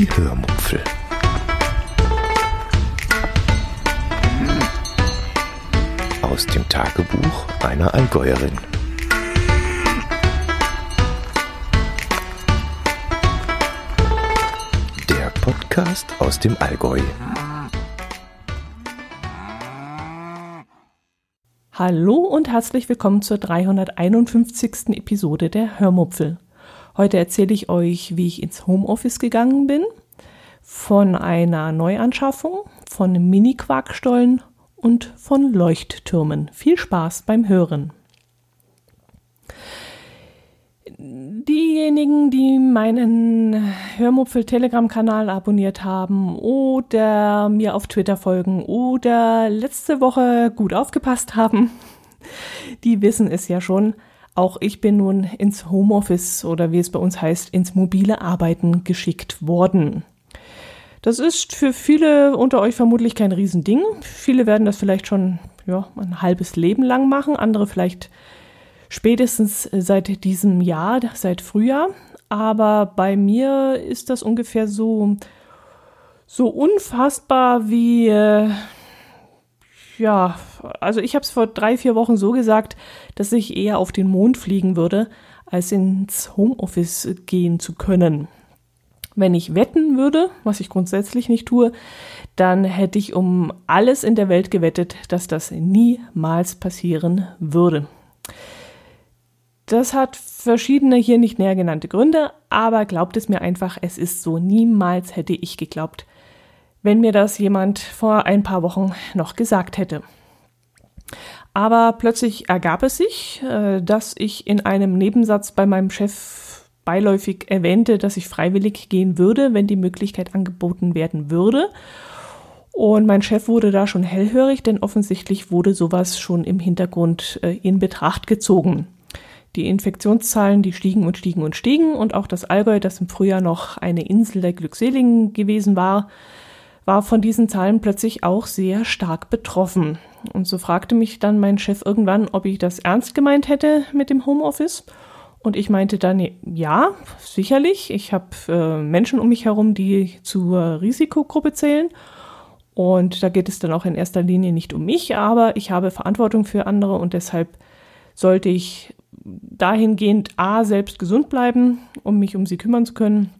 Die Hörmupfel. Aus dem Tagebuch einer Allgäuerin. Der Podcast aus dem Allgäu. Hallo und herzlich willkommen zur 351. Episode der Hörmupfel. Heute erzähle ich euch, wie ich ins Homeoffice gegangen bin, von einer Neuanschaffung, von Mini-Quarkstollen und von Leuchttürmen. Viel Spaß beim Hören. Diejenigen, die meinen Hörmupfel-Telegram-Kanal abonniert haben oder mir auf Twitter folgen oder letzte Woche gut aufgepasst haben, die wissen es ja schon. Auch ich bin nun ins Homeoffice oder wie es bei uns heißt, ins mobile Arbeiten geschickt worden. Das ist für viele unter euch vermutlich kein Riesending. Viele werden das vielleicht schon ja, ein halbes Leben lang machen, andere vielleicht spätestens seit diesem Jahr, seit Frühjahr. Aber bei mir ist das ungefähr so, so unfassbar wie, äh, ja, also ich habe es vor drei, vier Wochen so gesagt, dass ich eher auf den Mond fliegen würde, als ins Homeoffice gehen zu können. Wenn ich wetten würde, was ich grundsätzlich nicht tue, dann hätte ich um alles in der Welt gewettet, dass das niemals passieren würde. Das hat verschiedene hier nicht näher genannte Gründe, aber glaubt es mir einfach, es ist so. Niemals hätte ich geglaubt, wenn mir das jemand vor ein paar Wochen noch gesagt hätte. Aber plötzlich ergab es sich, äh, dass ich in einem Nebensatz bei meinem Chef beiläufig erwähnte, dass ich freiwillig gehen würde, wenn die Möglichkeit angeboten werden würde. Und mein Chef wurde da schon hellhörig, denn offensichtlich wurde sowas schon im Hintergrund äh, in Betracht gezogen. Die Infektionszahlen, die stiegen und stiegen und stiegen und auch das Allgäu, das im Frühjahr noch eine Insel der Glückseligen gewesen war, war von diesen Zahlen plötzlich auch sehr stark betroffen. Und so fragte mich dann mein Chef irgendwann, ob ich das ernst gemeint hätte mit dem Homeoffice. Und ich meinte dann, ja, sicherlich. Ich habe äh, Menschen um mich herum, die zur Risikogruppe zählen. Und da geht es dann auch in erster Linie nicht um mich, aber ich habe Verantwortung für andere und deshalb sollte ich dahingehend A, selbst gesund bleiben, um mich um sie kümmern zu können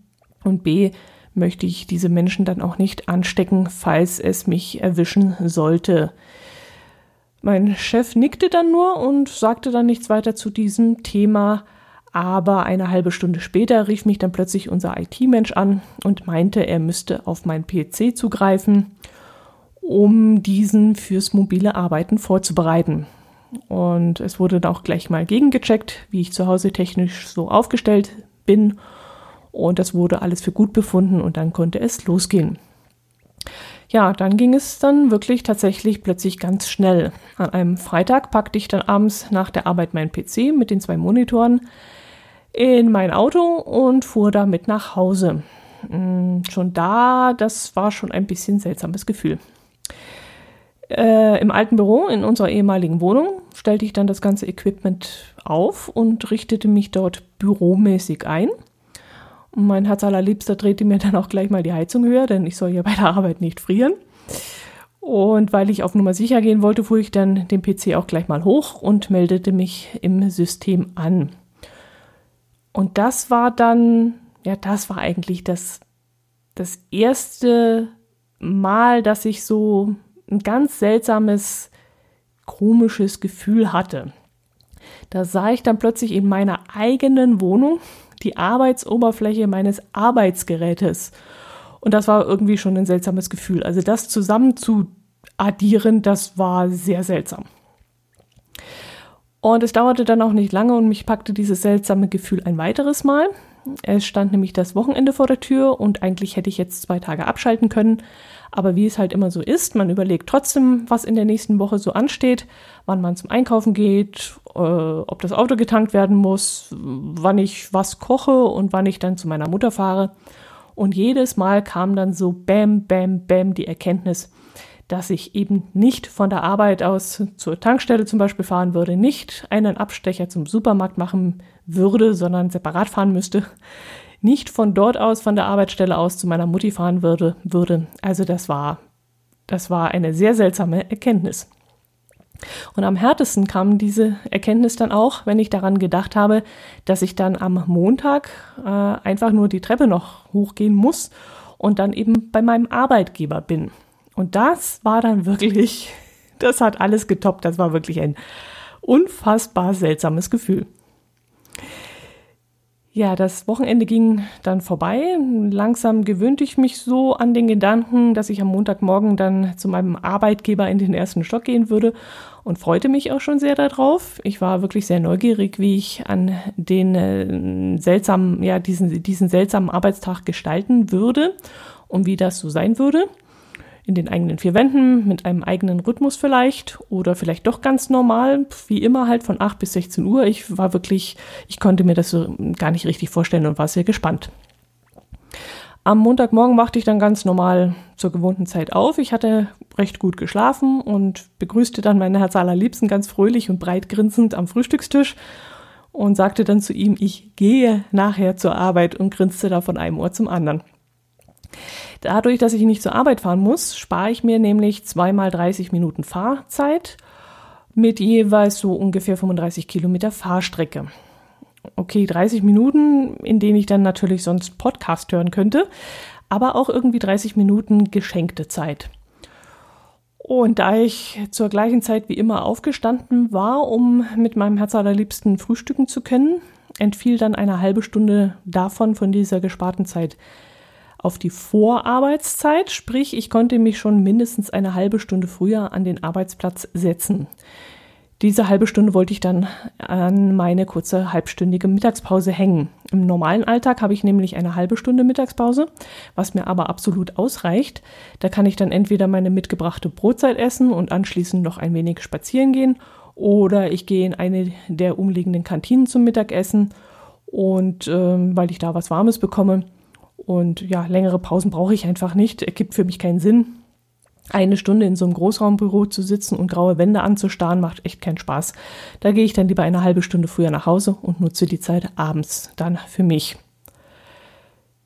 und B, möchte ich diese Menschen dann auch nicht anstecken, falls es mich erwischen sollte. Mein Chef nickte dann nur und sagte dann nichts weiter zu diesem Thema, aber eine halbe Stunde später rief mich dann plötzlich unser IT-Mensch an und meinte, er müsste auf meinen PC zugreifen, um diesen fürs mobile Arbeiten vorzubereiten. Und es wurde dann auch gleich mal gegengecheckt, wie ich zu Hause technisch so aufgestellt bin. Und das wurde alles für gut befunden und dann konnte es losgehen. Ja, dann ging es dann wirklich tatsächlich plötzlich ganz schnell. An einem Freitag packte ich dann abends nach der Arbeit meinen PC mit den zwei Monitoren in mein Auto und fuhr damit nach Hause. Hm, schon da, das war schon ein bisschen seltsames Gefühl. Äh, Im alten Büro in unserer ehemaligen Wohnung stellte ich dann das ganze Equipment auf und richtete mich dort büromäßig ein. Und mein Herz allerliebster drehte mir dann auch gleich mal die Heizung höher, denn ich soll ja bei der Arbeit nicht frieren. Und weil ich auf Nummer sicher gehen wollte, fuhr ich dann den PC auch gleich mal hoch und meldete mich im System an. Und das war dann, ja, das war eigentlich das, das erste Mal, dass ich so ein ganz seltsames, komisches Gefühl hatte. Da sah ich dann plötzlich in meiner eigenen Wohnung die Arbeitsoberfläche meines Arbeitsgerätes. Und das war irgendwie schon ein seltsames Gefühl. Also das zusammen zu addieren, das war sehr seltsam. Und es dauerte dann auch nicht lange und mich packte dieses seltsame Gefühl ein weiteres Mal. Es stand nämlich das Wochenende vor der Tür und eigentlich hätte ich jetzt zwei Tage abschalten können. Aber wie es halt immer so ist, man überlegt trotzdem, was in der nächsten Woche so ansteht, wann man zum Einkaufen geht, äh, ob das Auto getankt werden muss, wann ich was koche und wann ich dann zu meiner Mutter fahre. Und jedes Mal kam dann so bam, bam, bam die Erkenntnis, dass ich eben nicht von der Arbeit aus zur Tankstelle zum Beispiel fahren würde, nicht einen Abstecher zum Supermarkt machen würde, sondern separat fahren müsste. Nicht von dort aus, von der Arbeitsstelle aus zu meiner Mutti fahren würde. würde. Also das war, das war eine sehr seltsame Erkenntnis. Und am härtesten kam diese Erkenntnis dann auch, wenn ich daran gedacht habe, dass ich dann am Montag äh, einfach nur die Treppe noch hochgehen muss und dann eben bei meinem Arbeitgeber bin. Und das war dann wirklich, das hat alles getoppt. Das war wirklich ein unfassbar seltsames Gefühl. Ja, das Wochenende ging dann vorbei. Langsam gewöhnte ich mich so an den Gedanken, dass ich am Montagmorgen dann zu meinem Arbeitgeber in den ersten Stock gehen würde und freute mich auch schon sehr darauf. Ich war wirklich sehr neugierig, wie ich an den äh, seltsamen, ja, diesen, diesen seltsamen Arbeitstag gestalten würde und wie das so sein würde in den eigenen vier Wänden, mit einem eigenen Rhythmus vielleicht oder vielleicht doch ganz normal, wie immer halt von 8 bis 16 Uhr. Ich war wirklich, ich konnte mir das so gar nicht richtig vorstellen und war sehr gespannt. Am Montagmorgen machte ich dann ganz normal zur gewohnten Zeit auf. Ich hatte recht gut geschlafen und begrüßte dann meine Herz allerliebsten ganz fröhlich und breit grinsend am Frühstückstisch und sagte dann zu ihm, ich gehe nachher zur Arbeit und grinste da von einem Ohr zum anderen. Dadurch, dass ich nicht zur Arbeit fahren muss, spare ich mir nämlich zweimal 30 Minuten Fahrzeit mit jeweils so ungefähr 35 Kilometer Fahrstrecke. Okay, 30 Minuten, in denen ich dann natürlich sonst Podcast hören könnte, aber auch irgendwie 30 Minuten geschenkte Zeit. Und da ich zur gleichen Zeit wie immer aufgestanden war, um mit meinem Herz allerliebsten frühstücken zu können, entfiel dann eine halbe Stunde davon von dieser gesparten Zeit auf die Vorarbeitszeit, sprich ich konnte mich schon mindestens eine halbe Stunde früher an den Arbeitsplatz setzen. Diese halbe Stunde wollte ich dann an meine kurze halbstündige Mittagspause hängen. Im normalen Alltag habe ich nämlich eine halbe Stunde Mittagspause, was mir aber absolut ausreicht. Da kann ich dann entweder meine mitgebrachte Brotzeit essen und anschließend noch ein wenig spazieren gehen oder ich gehe in eine der umliegenden Kantinen zum Mittagessen und ähm, weil ich da was Warmes bekomme, und ja, längere Pausen brauche ich einfach nicht. Ergibt für mich keinen Sinn. Eine Stunde in so einem Großraumbüro zu sitzen und graue Wände anzustarren, macht echt keinen Spaß. Da gehe ich dann lieber eine halbe Stunde früher nach Hause und nutze die Zeit abends dann für mich.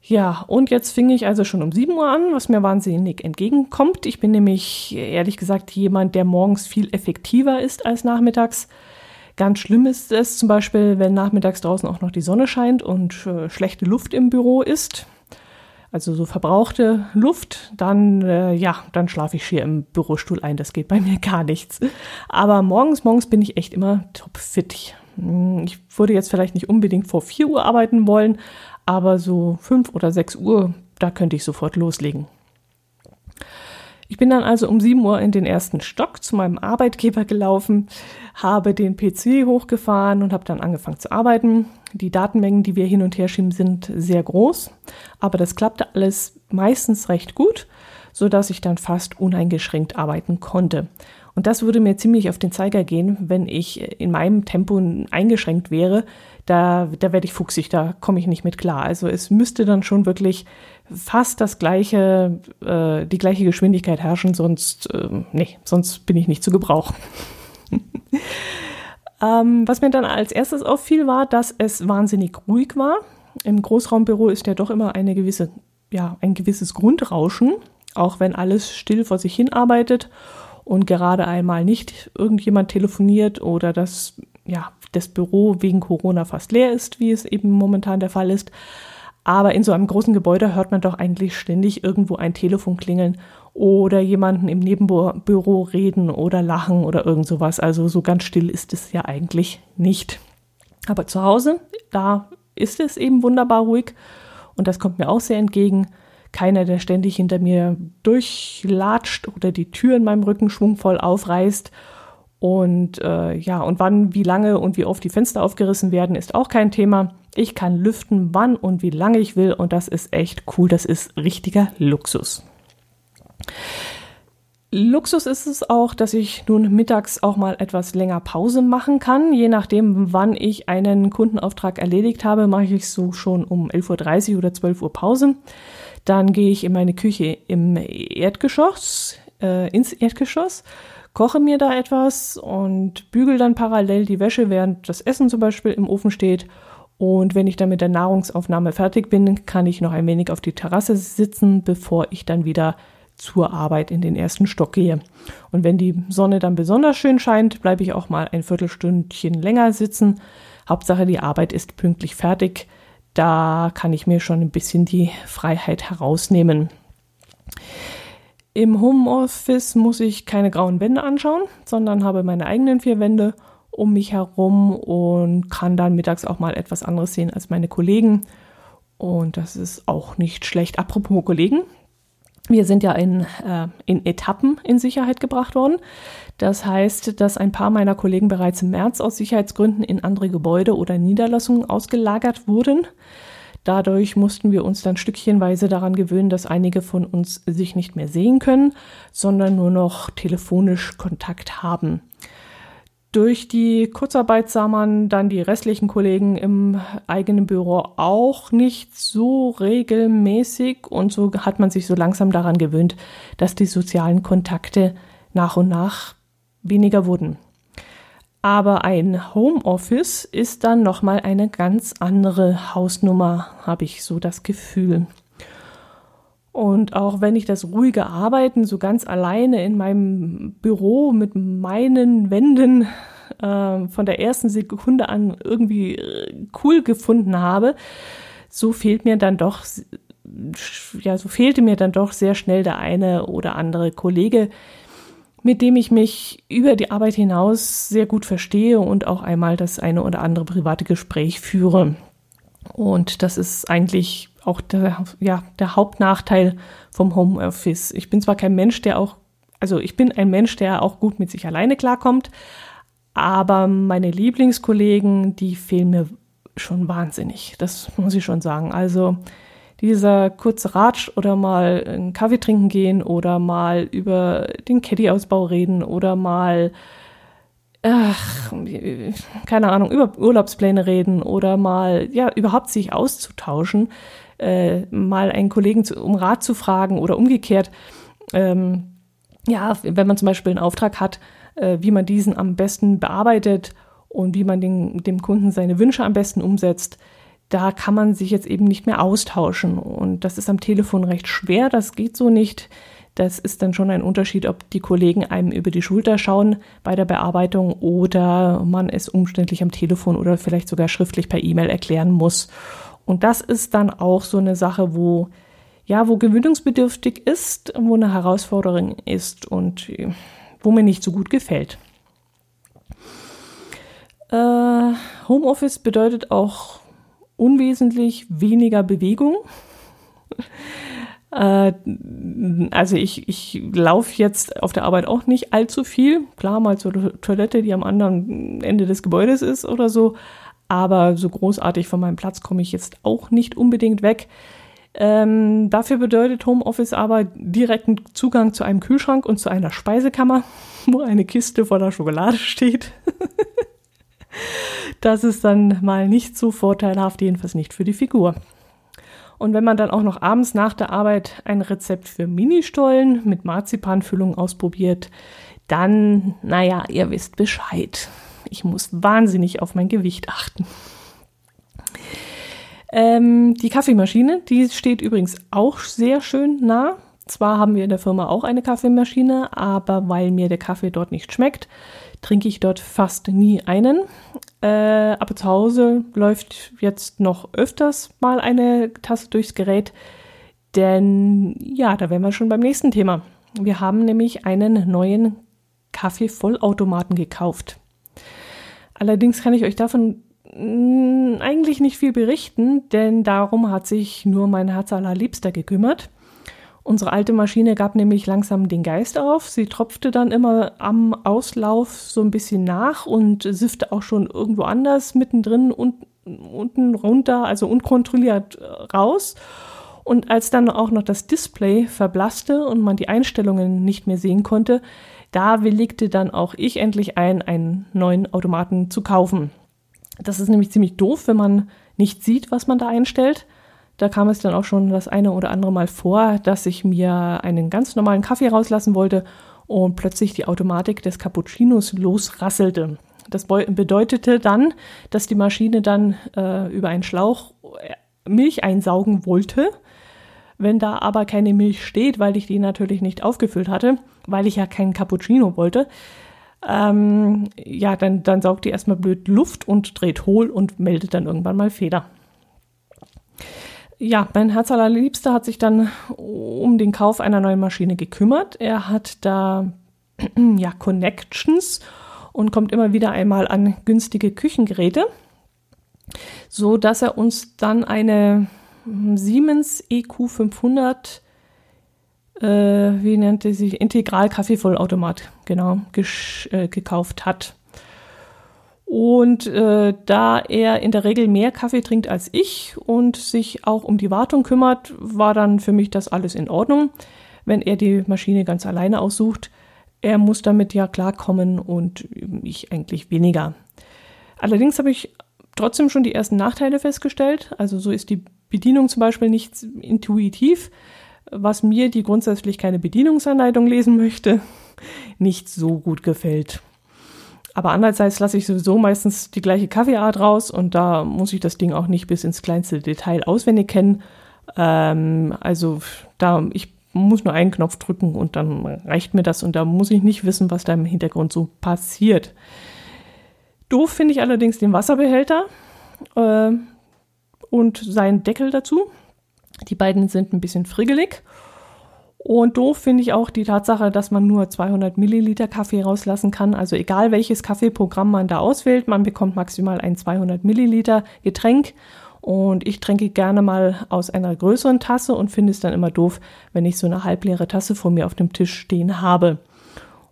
Ja, und jetzt fing ich also schon um 7 Uhr an, was mir wahnsinnig entgegenkommt. Ich bin nämlich ehrlich gesagt jemand, der morgens viel effektiver ist als nachmittags. Ganz schlimm ist es zum Beispiel, wenn nachmittags draußen auch noch die Sonne scheint und äh, schlechte Luft im Büro ist also so verbrauchte Luft, dann äh, ja, dann schlafe ich schier im Bürostuhl ein. Das geht bei mir gar nichts. Aber morgens, morgens bin ich echt immer topfit. Hm, ich würde jetzt vielleicht nicht unbedingt vor 4 Uhr arbeiten wollen, aber so 5 oder 6 Uhr, da könnte ich sofort loslegen. Ich bin dann also um 7 Uhr in den ersten Stock zu meinem Arbeitgeber gelaufen, habe den PC hochgefahren und habe dann angefangen zu arbeiten. Die Datenmengen, die wir hin und her schieben, sind sehr groß, aber das klappte alles meistens recht gut, sodass ich dann fast uneingeschränkt arbeiten konnte. Und das würde mir ziemlich auf den Zeiger gehen, wenn ich in meinem Tempo eingeschränkt wäre. Da, da werde ich fuchsig, da komme ich nicht mit klar. Also es müsste dann schon wirklich fast das gleiche, äh, die gleiche Geschwindigkeit herrschen, sonst, äh, nee, sonst bin ich nicht zu gebrauchen. ähm, was mir dann als erstes auffiel, war, dass es wahnsinnig ruhig war. Im Großraumbüro ist ja doch immer eine gewisse, ja, ein gewisses Grundrauschen, auch wenn alles still vor sich hin arbeitet und gerade einmal nicht irgendjemand telefoniert oder das, ja, das Büro wegen Corona fast leer ist, wie es eben momentan der Fall ist. Aber in so einem großen Gebäude hört man doch eigentlich ständig irgendwo ein Telefon klingeln oder jemanden im Nebenbüro reden oder lachen oder irgend sowas. Also so ganz still ist es ja eigentlich nicht. Aber zu Hause, da ist es eben wunderbar ruhig und das kommt mir auch sehr entgegen. Keiner, der ständig hinter mir durchlatscht oder die Tür in meinem Rücken schwungvoll aufreißt und äh, ja, und wann, wie lange und wie oft die Fenster aufgerissen werden, ist auch kein Thema. Ich kann lüften, wann und wie lange ich will und das ist echt cool. Das ist richtiger Luxus. Luxus ist es auch, dass ich nun mittags auch mal etwas länger Pause machen kann. Je nachdem, wann ich einen Kundenauftrag erledigt habe, mache ich so schon um 11.30 Uhr oder 12 Uhr Pause. Dann gehe ich in meine Küche im Erdgeschoss, äh, ins Erdgeschoss koche mir da etwas und bügel dann parallel die Wäsche, während das Essen zum Beispiel im Ofen steht. Und wenn ich dann mit der Nahrungsaufnahme fertig bin, kann ich noch ein wenig auf die Terrasse sitzen, bevor ich dann wieder zur Arbeit in den ersten Stock gehe. Und wenn die Sonne dann besonders schön scheint, bleibe ich auch mal ein Viertelstündchen länger sitzen. Hauptsache, die Arbeit ist pünktlich fertig. Da kann ich mir schon ein bisschen die Freiheit herausnehmen. Im Homeoffice muss ich keine grauen Wände anschauen, sondern habe meine eigenen vier Wände um mich herum und kann dann mittags auch mal etwas anderes sehen als meine Kollegen. Und das ist auch nicht schlecht. Apropos Kollegen, wir sind ja in, äh, in Etappen in Sicherheit gebracht worden. Das heißt, dass ein paar meiner Kollegen bereits im März aus Sicherheitsgründen in andere Gebäude oder Niederlassungen ausgelagert wurden. Dadurch mussten wir uns dann stückchenweise daran gewöhnen, dass einige von uns sich nicht mehr sehen können, sondern nur noch telefonisch Kontakt haben. Durch die Kurzarbeit sah man dann die restlichen Kollegen im eigenen Büro auch nicht so regelmäßig und so hat man sich so langsam daran gewöhnt, dass die sozialen Kontakte nach und nach weniger wurden. Aber ein Homeoffice ist dann nochmal eine ganz andere Hausnummer, habe ich so das Gefühl. Und auch wenn ich das ruhige Arbeiten so ganz alleine in meinem Büro mit meinen Wänden äh, von der ersten Sekunde an irgendwie äh, cool gefunden habe, so fehlt mir dann doch, ja, so fehlte mir dann doch sehr schnell der eine oder andere Kollege, mit dem ich mich über die Arbeit hinaus sehr gut verstehe und auch einmal das eine oder andere private Gespräch führe. Und das ist eigentlich auch der, ja, der Hauptnachteil vom Homeoffice. Ich bin zwar kein Mensch, der auch, also ich bin ein Mensch, der auch gut mit sich alleine klarkommt, aber meine Lieblingskollegen, die fehlen mir schon wahnsinnig. Das muss ich schon sagen. Also dieser kurze Ratsch oder mal einen Kaffee trinken gehen oder mal über den Caddy-Ausbau reden oder mal ach, keine Ahnung, über Urlaubspläne reden oder mal, ja, überhaupt sich auszutauschen, äh, mal einen Kollegen zu, um Rat zu fragen oder umgekehrt. Ähm, ja, wenn man zum Beispiel einen Auftrag hat, äh, wie man diesen am besten bearbeitet und wie man den, dem Kunden seine Wünsche am besten umsetzt, da kann man sich jetzt eben nicht mehr austauschen. Und das ist am Telefon recht schwer, das geht so nicht. Das ist dann schon ein Unterschied, ob die Kollegen einem über die Schulter schauen bei der Bearbeitung oder man es umständlich am Telefon oder vielleicht sogar schriftlich per E-Mail erklären muss. Und das ist dann auch so eine Sache, wo ja, wo gewöhnungsbedürftig ist, wo eine Herausforderung ist und wo mir nicht so gut gefällt. Äh, Homeoffice bedeutet auch unwesentlich weniger Bewegung. Äh, also ich, ich laufe jetzt auf der Arbeit auch nicht allzu viel. Klar, mal zur Toilette, die am anderen Ende des Gebäudes ist oder so. Aber so großartig von meinem Platz komme ich jetzt auch nicht unbedingt weg. Ähm, dafür bedeutet Homeoffice aber direkten Zugang zu einem Kühlschrank und zu einer Speisekammer, wo eine Kiste voller Schokolade steht. das ist dann mal nicht so vorteilhaft, jedenfalls nicht für die Figur. Und wenn man dann auch noch abends nach der Arbeit ein Rezept für Ministollen mit Marzipanfüllung ausprobiert, dann, naja, ihr wisst Bescheid. Ich muss wahnsinnig auf mein Gewicht achten. Ähm, die Kaffeemaschine, die steht übrigens auch sehr schön nah. Zwar haben wir in der Firma auch eine Kaffeemaschine, aber weil mir der Kaffee dort nicht schmeckt, trinke ich dort fast nie einen. Äh, aber zu Hause läuft jetzt noch öfters mal eine Tasse durchs Gerät, denn ja, da wären wir schon beim nächsten Thema. Wir haben nämlich einen neuen Kaffeevollautomaten gekauft. Allerdings kann ich euch davon Mm, eigentlich nicht viel berichten, denn darum hat sich nur mein Herz allerliebster gekümmert. Unsere alte Maschine gab nämlich langsam den Geist auf. Sie tropfte dann immer am Auslauf so ein bisschen nach und siffte auch schon irgendwo anders mittendrin und unten runter, also unkontrolliert äh, raus. Und als dann auch noch das Display verblasste und man die Einstellungen nicht mehr sehen konnte, da willigte dann auch ich endlich ein, einen neuen Automaten zu kaufen. Das ist nämlich ziemlich doof, wenn man nicht sieht, was man da einstellt. Da kam es dann auch schon das eine oder andere Mal vor, dass ich mir einen ganz normalen Kaffee rauslassen wollte und plötzlich die Automatik des Cappuccinos losrasselte. Das bedeutete dann, dass die Maschine dann äh, über einen Schlauch äh, Milch einsaugen wollte. Wenn da aber keine Milch steht, weil ich die natürlich nicht aufgefüllt hatte, weil ich ja keinen Cappuccino wollte, ähm, ja, dann, dann saugt die erstmal blöd Luft und dreht hohl und meldet dann irgendwann mal Fehler. Ja, mein Herz allerliebster hat sich dann um den Kauf einer neuen Maschine gekümmert. Er hat da ja Connections und kommt immer wieder einmal an günstige Küchengeräte, so dass er uns dann eine Siemens EQ500 äh, wie nannte sich Integral Kaffeevollautomat genau äh, gekauft hat. Und äh, da er in der Regel mehr Kaffee trinkt als ich und sich auch um die Wartung kümmert, war dann für mich das alles in Ordnung, wenn er die Maschine ganz alleine aussucht. Er muss damit ja klarkommen und ich eigentlich weniger. Allerdings habe ich trotzdem schon die ersten Nachteile festgestellt. Also so ist die Bedienung zum Beispiel nicht intuitiv, was mir, die grundsätzlich keine Bedienungsanleitung lesen möchte, nicht so gut gefällt. Aber andererseits lasse ich sowieso meistens die gleiche Kaffeeart raus und da muss ich das Ding auch nicht bis ins kleinste Detail auswendig kennen. Ähm, also da, ich muss nur einen Knopf drücken und dann reicht mir das und da muss ich nicht wissen, was da im Hintergrund so passiert. Doof finde ich allerdings den Wasserbehälter äh, und seinen Deckel dazu. Die beiden sind ein bisschen friggelig. Und doof finde ich auch die Tatsache, dass man nur 200 Milliliter Kaffee rauslassen kann. Also egal welches Kaffeeprogramm man da auswählt, man bekommt maximal ein 200 Milliliter Getränk und ich trinke gerne mal aus einer größeren Tasse und finde es dann immer doof, wenn ich so eine halbleere Tasse vor mir auf dem Tisch stehen habe.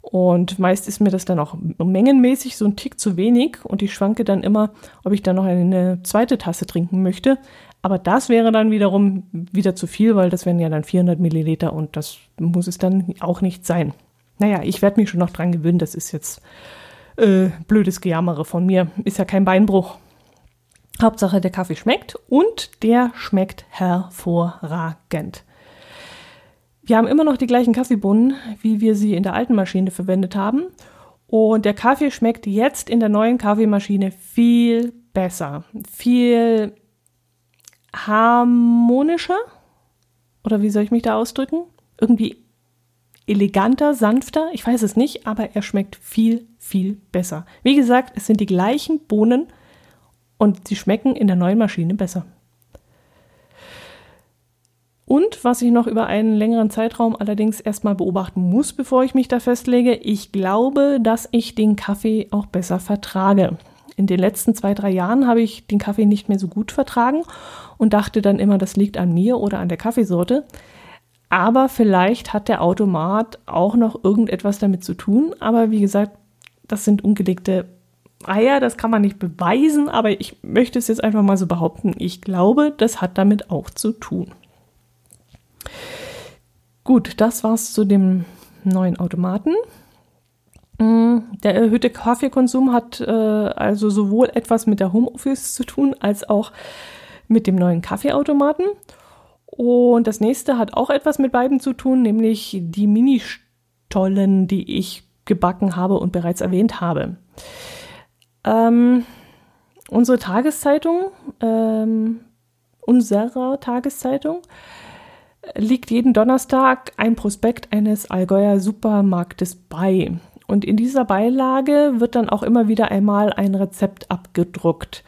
Und meist ist mir das dann auch mengenmäßig so ein Tick zu wenig und ich schwanke dann immer, ob ich dann noch eine zweite Tasse trinken möchte. Aber das wäre dann wiederum wieder zu viel, weil das wären ja dann 400 Milliliter und das muss es dann auch nicht sein. Naja, ich werde mich schon noch dran gewöhnen, das ist jetzt äh, blödes Gejammere von mir. Ist ja kein Beinbruch. Hauptsache, der Kaffee schmeckt und der schmeckt hervorragend. Wir haben immer noch die gleichen Kaffeebohnen, wie wir sie in der alten Maschine verwendet haben. Und der Kaffee schmeckt jetzt in der neuen Kaffeemaschine viel besser, viel harmonischer. Oder wie soll ich mich da ausdrücken? Irgendwie eleganter, sanfter, ich weiß es nicht, aber er schmeckt viel, viel besser. Wie gesagt, es sind die gleichen Bohnen, und sie schmecken in der neuen Maschine besser. Und was ich noch über einen längeren Zeitraum allerdings erstmal beobachten muss, bevor ich mich da festlege, ich glaube, dass ich den Kaffee auch besser vertrage. In den letzten zwei, drei Jahren habe ich den Kaffee nicht mehr so gut vertragen und dachte dann immer, das liegt an mir oder an der Kaffeesorte. Aber vielleicht hat der Automat auch noch irgendetwas damit zu tun. Aber wie gesagt, das sind ungelegte Eier, das kann man nicht beweisen, aber ich möchte es jetzt einfach mal so behaupten. Ich glaube, das hat damit auch zu tun. Gut, das war's zu dem neuen Automaten. Mm, der erhöhte Kaffeekonsum hat äh, also sowohl etwas mit der Homeoffice zu tun, als auch mit dem neuen Kaffeeautomaten. Und das nächste hat auch etwas mit beiden zu tun, nämlich die Ministollen, die ich gebacken habe und bereits erwähnt habe. Ähm, unsere Tageszeitung, ähm, unserer Tageszeitung, liegt jeden Donnerstag ein Prospekt eines Allgäuer Supermarktes bei. Und in dieser Beilage wird dann auch immer wieder einmal ein Rezept abgedruckt.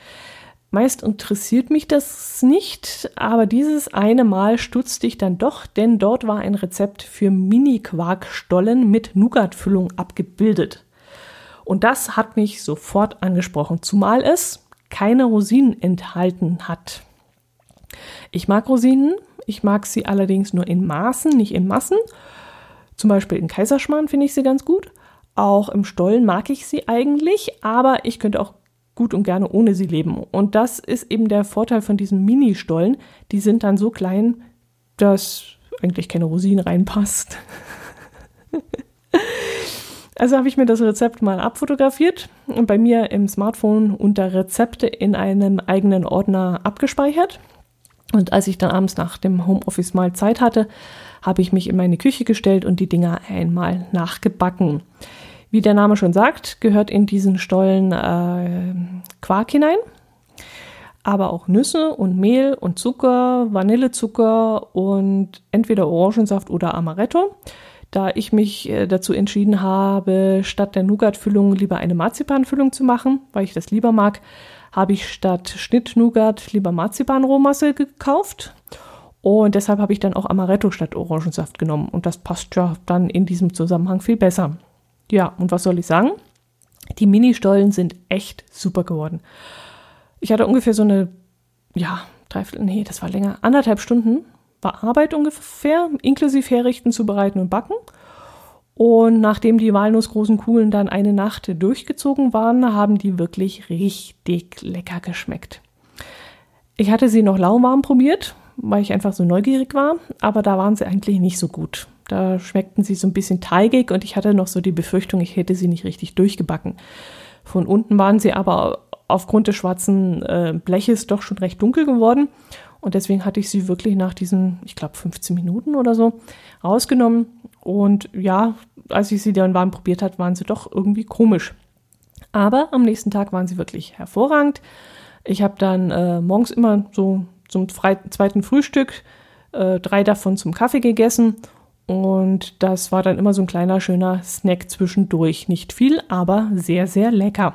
Meist interessiert mich das nicht, aber dieses eine Mal stutzte ich dann doch, denn dort war ein Rezept für Mini-Quarkstollen mit Nougatfüllung abgebildet. Und das hat mich sofort angesprochen, zumal es keine Rosinen enthalten hat. Ich mag Rosinen, ich mag sie allerdings nur in Maßen, nicht in Massen. Zum Beispiel in Kaiserschmarrn finde ich sie ganz gut. Auch im Stollen mag ich sie eigentlich, aber ich könnte auch gut und gerne ohne sie leben. Und das ist eben der Vorteil von diesen Mini-Stollen. Die sind dann so klein, dass eigentlich keine Rosinen reinpasst. Also habe ich mir das Rezept mal abfotografiert und bei mir im Smartphone unter Rezepte in einem eigenen Ordner abgespeichert. Und als ich dann abends nach dem Homeoffice mal Zeit hatte, habe ich mich in meine Küche gestellt und die Dinger einmal nachgebacken. Wie der Name schon sagt, gehört in diesen Stollen äh, Quark hinein, aber auch Nüsse und Mehl und Zucker, Vanillezucker und entweder Orangensaft oder Amaretto. Da ich mich äh, dazu entschieden habe, statt der Nougat-Füllung lieber eine Marzipan-Füllung zu machen, weil ich das lieber mag, habe ich statt Schnitt-Nougat lieber Marzipan-Rohmasse gekauft. Und deshalb habe ich dann auch Amaretto statt Orangensaft genommen. Und das passt ja dann in diesem Zusammenhang viel besser. Ja, und was soll ich sagen? Die Mini-Stollen sind echt super geworden. Ich hatte ungefähr so eine, ja, dreiviertel, nee, das war länger, anderthalb Stunden war Arbeit ungefähr, inklusive Herrichten, Zubereiten und Backen. Und nachdem die walnussgroßen Kugeln dann eine Nacht durchgezogen waren, haben die wirklich richtig lecker geschmeckt. Ich hatte sie noch lauwarm probiert, weil ich einfach so neugierig war, aber da waren sie eigentlich nicht so gut. Da schmeckten sie so ein bisschen teigig und ich hatte noch so die Befürchtung, ich hätte sie nicht richtig durchgebacken. Von unten waren sie aber aufgrund des schwarzen äh, Bleches doch schon recht dunkel geworden und deswegen hatte ich sie wirklich nach diesen, ich glaube, 15 Minuten oder so rausgenommen. Und ja, als ich sie dann warm probiert hat, waren sie doch irgendwie komisch. Aber am nächsten Tag waren sie wirklich hervorragend. Ich habe dann äh, morgens immer so zum zweiten Frühstück äh, drei davon zum Kaffee gegessen und das war dann immer so ein kleiner, schöner Snack zwischendurch. Nicht viel, aber sehr, sehr lecker.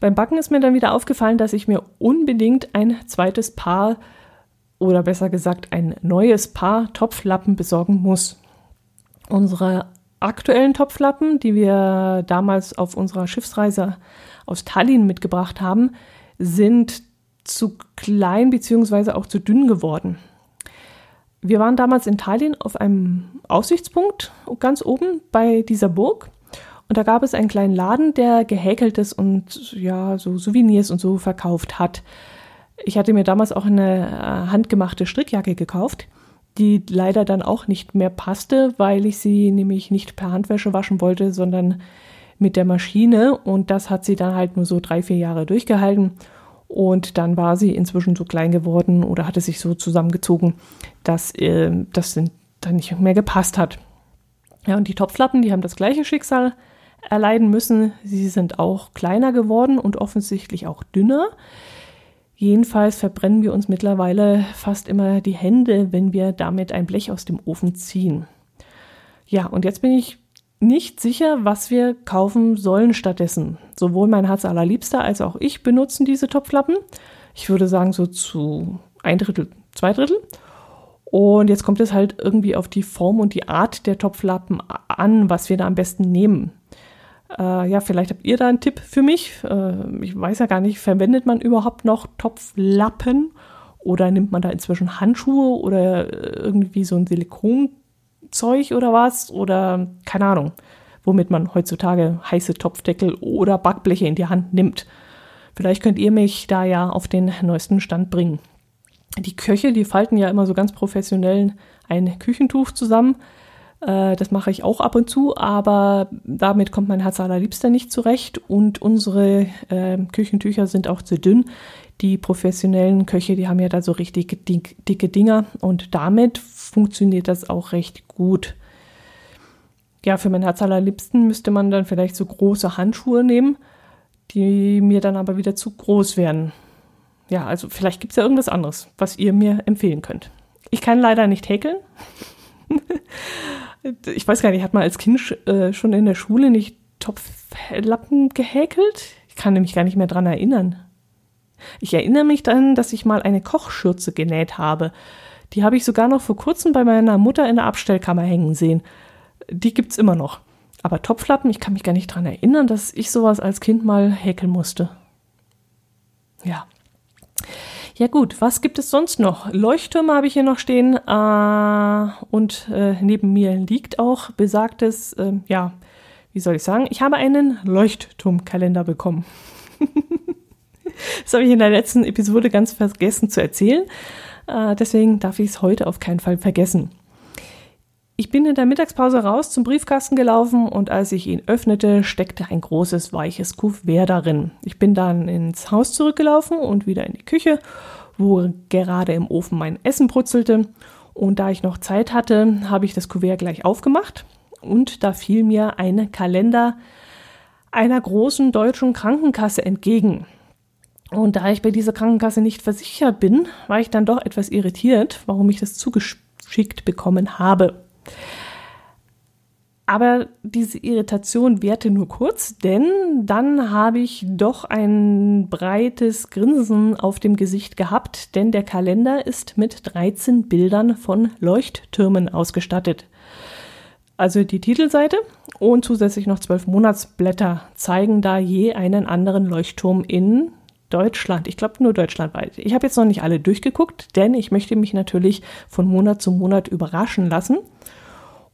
Beim Backen ist mir dann wieder aufgefallen, dass ich mir unbedingt ein zweites Paar oder besser gesagt ein neues Paar Topflappen besorgen muss. Unsere aktuellen Topflappen, die wir damals auf unserer Schiffsreise aus Tallinn mitgebracht haben, sind zu klein bzw. auch zu dünn geworden. Wir waren damals in Tallinn auf einem Aussichtspunkt ganz oben bei dieser Burg. Und da gab es einen kleinen Laden, der gehäkeltes und ja, so Souvenirs und so verkauft hat. Ich hatte mir damals auch eine äh, handgemachte Strickjacke gekauft, die leider dann auch nicht mehr passte, weil ich sie nämlich nicht per Handwäsche waschen wollte, sondern mit der Maschine. Und das hat sie dann halt nur so drei, vier Jahre durchgehalten. Und dann war sie inzwischen so klein geworden oder hatte sich so zusammengezogen, dass äh, das dann nicht mehr gepasst hat. Ja, und die Topflappen, die haben das gleiche Schicksal erleiden müssen. Sie sind auch kleiner geworden und offensichtlich auch dünner. Jedenfalls verbrennen wir uns mittlerweile fast immer die Hände, wenn wir damit ein Blech aus dem Ofen ziehen. Ja, und jetzt bin ich nicht sicher, was wir kaufen sollen stattdessen. Sowohl mein Herz allerliebster als auch ich benutzen diese Topflappen. Ich würde sagen so zu ein Drittel, zwei Drittel. Und jetzt kommt es halt irgendwie auf die Form und die Art der Topflappen an, was wir da am besten nehmen. Äh, ja, vielleicht habt ihr da einen Tipp für mich. Äh, ich weiß ja gar nicht, verwendet man überhaupt noch Topflappen oder nimmt man da inzwischen Handschuhe oder irgendwie so ein Silikon Zeug oder was oder keine Ahnung, womit man heutzutage heiße Topfdeckel oder Backbleche in die Hand nimmt. Vielleicht könnt ihr mich da ja auf den neuesten Stand bringen. Die Köche, die falten ja immer so ganz professionell ein Küchentuch zusammen. Äh, das mache ich auch ab und zu, aber damit kommt mein Herz allerliebster nicht zurecht und unsere äh, Küchentücher sind auch zu dünn. Die professionellen Köche, die haben ja da so richtig dicke Dinger und damit funktioniert das auch recht gut. Ja, für mein Herz allerliebsten müsste man dann vielleicht so große Handschuhe nehmen, die mir dann aber wieder zu groß wären. Ja, also vielleicht gibt es ja irgendwas anderes, was ihr mir empfehlen könnt. Ich kann leider nicht häkeln. ich weiß gar nicht, hat man als Kind äh, schon in der Schule nicht Topflappen gehäkelt? Ich kann nämlich gar nicht mehr dran erinnern. Ich erinnere mich dann, dass ich mal eine Kochschürze genäht habe. Die habe ich sogar noch vor kurzem bei meiner Mutter in der Abstellkammer hängen sehen. Die gibt's immer noch. Aber Topflappen, ich kann mich gar nicht dran erinnern, dass ich sowas als Kind mal häkeln musste. Ja. Ja gut, was gibt es sonst noch? Leuchttürme habe ich hier noch stehen äh, und äh, neben mir liegt auch besagtes, äh, ja, wie soll ich sagen, ich habe einen Leuchtturmkalender bekommen. das habe ich in der letzten Episode ganz vergessen zu erzählen. Äh, deswegen darf ich es heute auf keinen Fall vergessen. Ich bin in der Mittagspause raus zum Briefkasten gelaufen und als ich ihn öffnete, steckte ein großes weiches Kuvert darin. Ich bin dann ins Haus zurückgelaufen und wieder in die Küche, wo gerade im Ofen mein Essen brutzelte. Und da ich noch Zeit hatte, habe ich das Kuvert gleich aufgemacht und da fiel mir ein Kalender einer großen deutschen Krankenkasse entgegen. Und da ich bei dieser Krankenkasse nicht versichert bin, war ich dann doch etwas irritiert, warum ich das zugeschickt bekommen habe. Aber diese Irritation währte nur kurz, denn dann habe ich doch ein breites Grinsen auf dem Gesicht gehabt, denn der Kalender ist mit 13 Bildern von Leuchttürmen ausgestattet. Also die Titelseite und zusätzlich noch zwölf Monatsblätter zeigen da je einen anderen Leuchtturm in Deutschland. Ich glaube nur deutschlandweit. Ich habe jetzt noch nicht alle durchgeguckt, denn ich möchte mich natürlich von Monat zu Monat überraschen lassen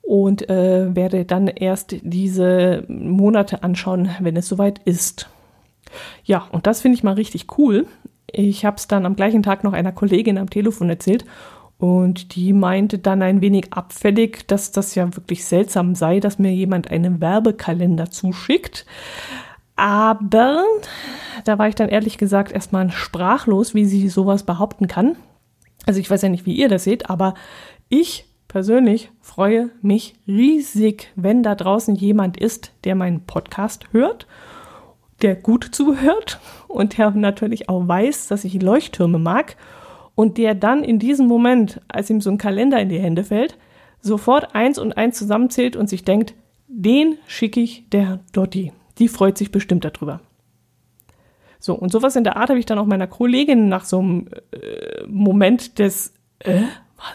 und äh, werde dann erst diese Monate anschauen, wenn es soweit ist. Ja, und das finde ich mal richtig cool. Ich habe es dann am gleichen Tag noch einer Kollegin am Telefon erzählt und die meinte dann ein wenig abfällig, dass das ja wirklich seltsam sei, dass mir jemand einen Werbekalender zuschickt. Aber da war ich dann ehrlich gesagt erstmal sprachlos, wie sie sowas behaupten kann. Also ich weiß ja nicht, wie ihr das seht, aber ich persönlich freue mich riesig, wenn da draußen jemand ist, der meinen Podcast hört, der gut zuhört und der natürlich auch weiß, dass ich Leuchttürme mag und der dann in diesem Moment, als ihm so ein Kalender in die Hände fällt, sofort eins und eins zusammenzählt und sich denkt, den schicke ich der Dotti. Die freut sich bestimmt darüber. So, und sowas in der Art habe ich dann auch meiner Kollegin nach so einem äh, Moment des, äh,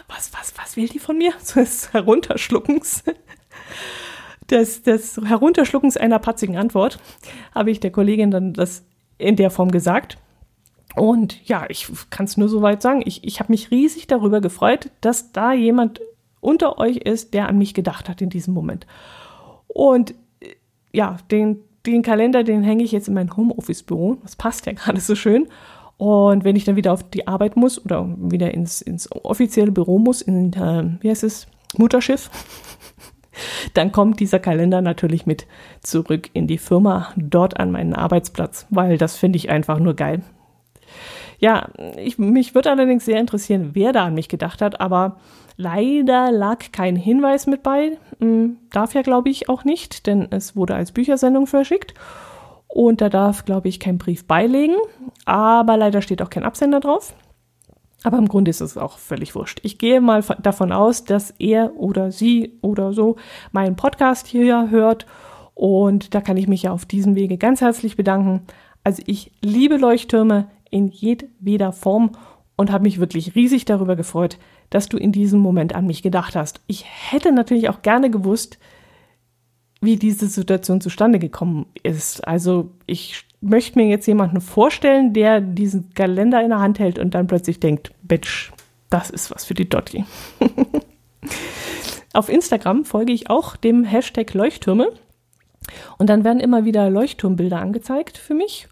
was, was, was will die von mir? So des Herunterschluckens. Des, des Herunterschluckens einer patzigen Antwort habe ich der Kollegin dann das in der Form gesagt. Und ja, ich kann es nur so weit sagen. Ich, ich habe mich riesig darüber gefreut, dass da jemand unter euch ist, der an mich gedacht hat in diesem Moment. Und äh, ja, den, den Kalender, den hänge ich jetzt in mein Homeoffice-Büro. Das passt ja gerade so schön. Und wenn ich dann wieder auf die Arbeit muss oder wieder ins, ins offizielle Büro muss, in, äh, wie heißt es, Mutterschiff, dann kommt dieser Kalender natürlich mit zurück in die Firma, dort an meinen Arbeitsplatz, weil das finde ich einfach nur geil. Ja, ich, mich würde allerdings sehr interessieren, wer da an mich gedacht hat, aber leider lag kein Hinweis mit bei. Hm, darf ja, glaube ich, auch nicht, denn es wurde als Büchersendung verschickt. Und da darf, glaube ich, kein Brief beilegen. Aber leider steht auch kein Absender drauf. Aber im Grunde ist es auch völlig wurscht. Ich gehe mal davon aus, dass er oder sie oder so meinen Podcast hier hört. Und da kann ich mich ja auf diesem Wege ganz herzlich bedanken. Also ich liebe Leuchttürme in jedweder Form und habe mich wirklich riesig darüber gefreut, dass du in diesem Moment an mich gedacht hast. Ich hätte natürlich auch gerne gewusst, wie diese Situation zustande gekommen ist. Also ich möchte mir jetzt jemanden vorstellen, der diesen Kalender in der Hand hält und dann plötzlich denkt, Bitch, das ist was für die Dotti. Auf Instagram folge ich auch dem Hashtag Leuchttürme und dann werden immer wieder Leuchtturmbilder angezeigt für mich.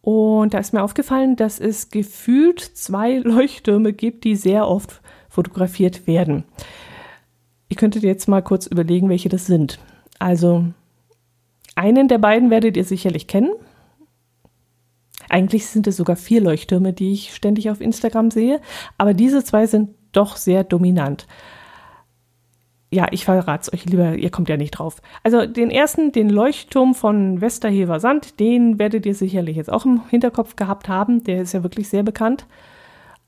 Und da ist mir aufgefallen, dass es gefühlt zwei Leuchttürme gibt, die sehr oft fotografiert werden. Ihr könntet jetzt mal kurz überlegen, welche das sind. Also einen der beiden werdet ihr sicherlich kennen. Eigentlich sind es sogar vier Leuchttürme, die ich ständig auf Instagram sehe, aber diese zwei sind doch sehr dominant. Ja, ich verrate es euch lieber, ihr kommt ja nicht drauf. Also den ersten, den Leuchtturm von Westerhever Sand, den werdet ihr sicherlich jetzt auch im Hinterkopf gehabt haben. Der ist ja wirklich sehr bekannt.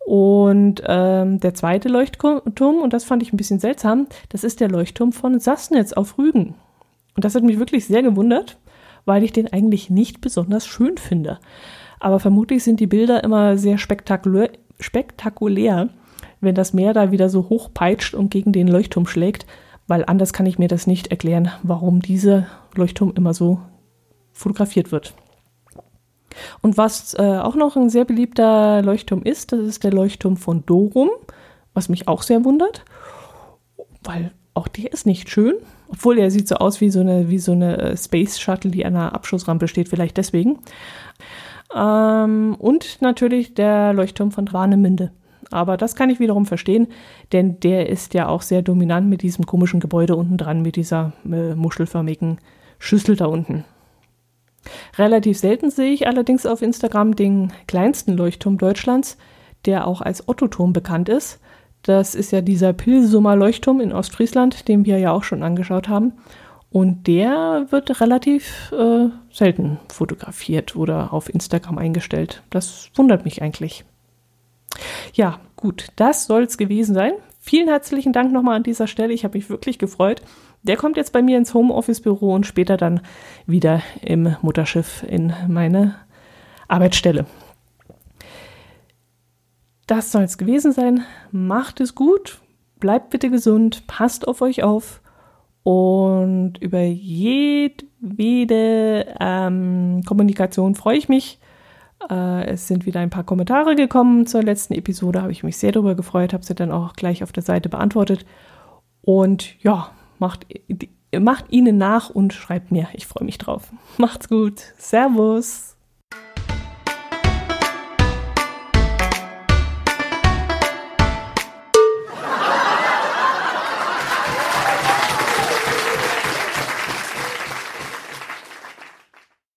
Und ähm, der zweite Leuchtturm, und das fand ich ein bisschen seltsam, das ist der Leuchtturm von Sassnitz auf Rügen. Und das hat mich wirklich sehr gewundert, weil ich den eigentlich nicht besonders schön finde. Aber vermutlich sind die Bilder immer sehr spektakulär, spektakulär, wenn das Meer da wieder so hoch peitscht und gegen den Leuchtturm schlägt, weil anders kann ich mir das nicht erklären, warum dieser Leuchtturm immer so fotografiert wird. Und was äh, auch noch ein sehr beliebter Leuchtturm ist, das ist der Leuchtturm von Dorum, was mich auch sehr wundert, weil auch der ist nicht schön. Obwohl er sieht so aus wie so eine, wie so eine äh, Space Shuttle, die an einer Abschussrampe steht, vielleicht deswegen. Ähm, und natürlich der Leuchtturm von Warnemünde. Aber das kann ich wiederum verstehen, denn der ist ja auch sehr dominant mit diesem komischen Gebäude unten dran, mit dieser äh, muschelförmigen Schüssel da unten. Relativ selten sehe ich allerdings auf Instagram den kleinsten Leuchtturm Deutschlands, der auch als Ottoturm bekannt ist. Das ist ja dieser Pilsumer Leuchtturm in Ostfriesland, den wir ja auch schon angeschaut haben. Und der wird relativ äh, selten fotografiert oder auf Instagram eingestellt. Das wundert mich eigentlich. Ja, gut, das soll es gewesen sein. Vielen herzlichen Dank nochmal an dieser Stelle. Ich habe mich wirklich gefreut. Der kommt jetzt bei mir ins Homeoffice-Büro und später dann wieder im Mutterschiff in meine Arbeitsstelle. Das soll es gewesen sein. Macht es gut, bleibt bitte gesund, passt auf euch auf und über jedwede ähm, Kommunikation freue ich mich. Äh, es sind wieder ein paar Kommentare gekommen zur letzten Episode, habe ich mich sehr darüber gefreut, habe sie dann auch gleich auf der Seite beantwortet. Und ja, macht, macht ihnen nach und schreibt mir. Ich freue mich drauf. Macht's gut. Servus.